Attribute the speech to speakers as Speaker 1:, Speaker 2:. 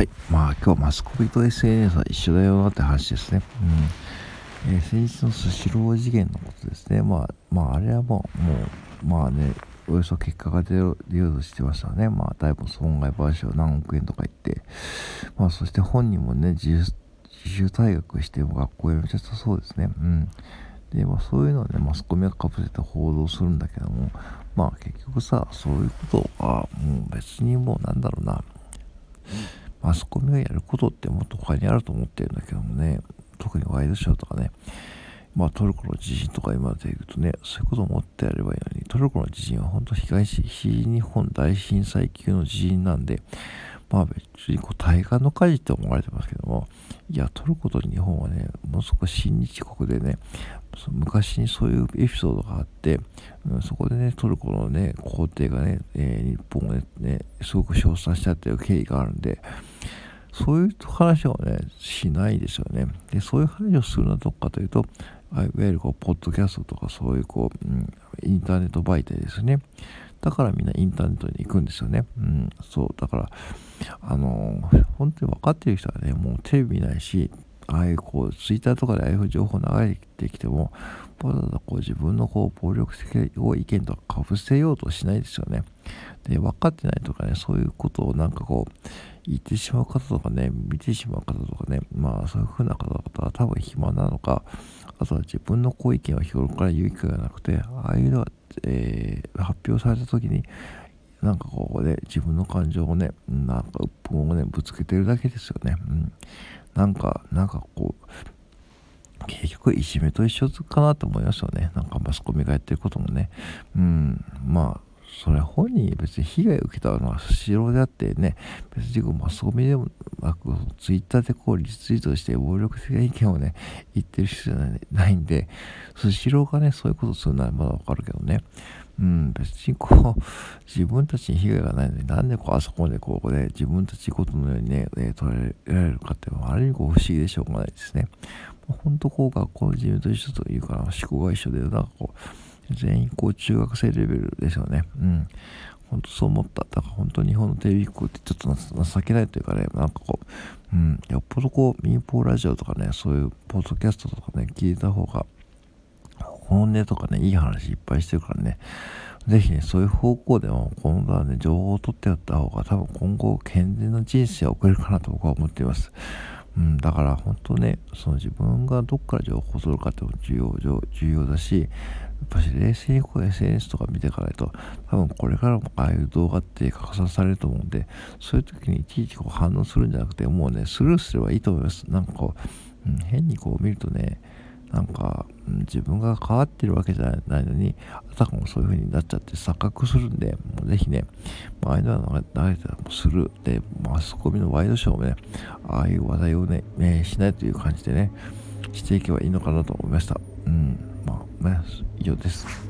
Speaker 1: はい。まあ今日マスコミと SNS は一緒だよなって話ですね。うん。えー、先日のスシロー事件のことですね。まあ、まああれはもう、もう、まあね、およそ結果が出ようとしてましたね。まあ、だいぶ損害賠償何億円とか言って、まあ、そして本人もね、自主退学しても学校辞めちゃったそうですね。うん。で、まあ、そういうのをね、マスコミがかぶせて報道するんだけども、まあ、結局さ、そういうことは、もう別にもうなんだろうな、マスコミがやることってもっと他にあると思ってるんだけどもね、特にワイドショーとかね、まあトルコの地震とか今で言うとね、そういうことを思ってやればいいのに、トルコの地震は本当東日本大震災級の地震なんで、まあ別にこう対岸の火事って思われてますけども、いや、トルコと日本はね、ものすごく親日国でね、昔にそういうエピソードがあって、うん、そこでね、トルコのね、皇帝がね、えー、日本をね、すごく称賛したっていう経緯があるんで、そういう話をね、しないですよね。で、そういう話をするのはどっかというと、いわゆるこう、ポッドキャストとかそういうこう、うん、インターネット媒体ですね。だからみんなインターネットに行くんですよね。うん、そう。だから、あのー、本当に分かってる人はね、もうテレビないし、ああいうこう、ツイッターとかでああいう情報流れてきても、わざわざこう自分のこう暴力的を意見とかかぶせようとしないですよね。で、分かってないとかね、そういうことをなんかこう、言ってしまう方とかね、見てしまう方とかね、まあそういう風な方々は多分暇なのか、あとは自分のこう意見を日頃から言う機会がなくて、ああいうのは、えー、発表された時に、なんかここで自分の感情をね、なんか鬱憤をね、ぶつけてるだけですよね。うん。なんか、なんかこう、結局いじめと一緒かなと思いますよね。なんかマスコミがやってることもね。うん、まあ、それ本人別に被害を受けたのはスシローであってね、別にマスコミでもなく、ツイッターでこうリツイートして暴力的な意見をね、言ってる人じゃないんで、スシローがね、そういうことするならまだわかるけどね。うん、別にこう、自分たちに被害がないのになんでこう、あそこでここで自分たちことのようにね、えー、捉えられるかっていうのは、ある意味こう不思議でしょうがないですね。本当こう、学校の自分と一緒というか、思考が一緒で、なんかこう、全員こう、中学生レベルですよね。うん。本当そう思った。だから本当日本のテレビ局ってちょっと情けないというかね、なんかこう、うん、よっぽどこう、民放ラジオとかね、そういうポッドキャストとかね、聞いた方が、本音とかね、いい話いっぱいしてるからね、ぜひね、そういう方向でも、今度はね、情報を取ってやった方が、多分今後、健全な人生を送れるかなと僕は思っています。うん、だから本当ね、その自分がどっから情報を取るかっても重要重要だし、やっぱし冷静にこう SNS とか見ていかないと、多分これからもああいう動画って拡散されると思うんで、そういう時にいちいちこう反応するんじゃなくて、もうね、スルーすればいいと思います。なんかこう、うん、変にこう見るとね、なんか、自分が変わってるわけじゃないのに、あたかもそういう風になっちゃって錯覚するんで、もうぜひね、あ、あいうのは流れたらもする。で、マスコミのワイドショーもね、ああいう話題をね、ねしないという感じでね、していけばいいのかなと思いました。うん、まあ、ね、以上です。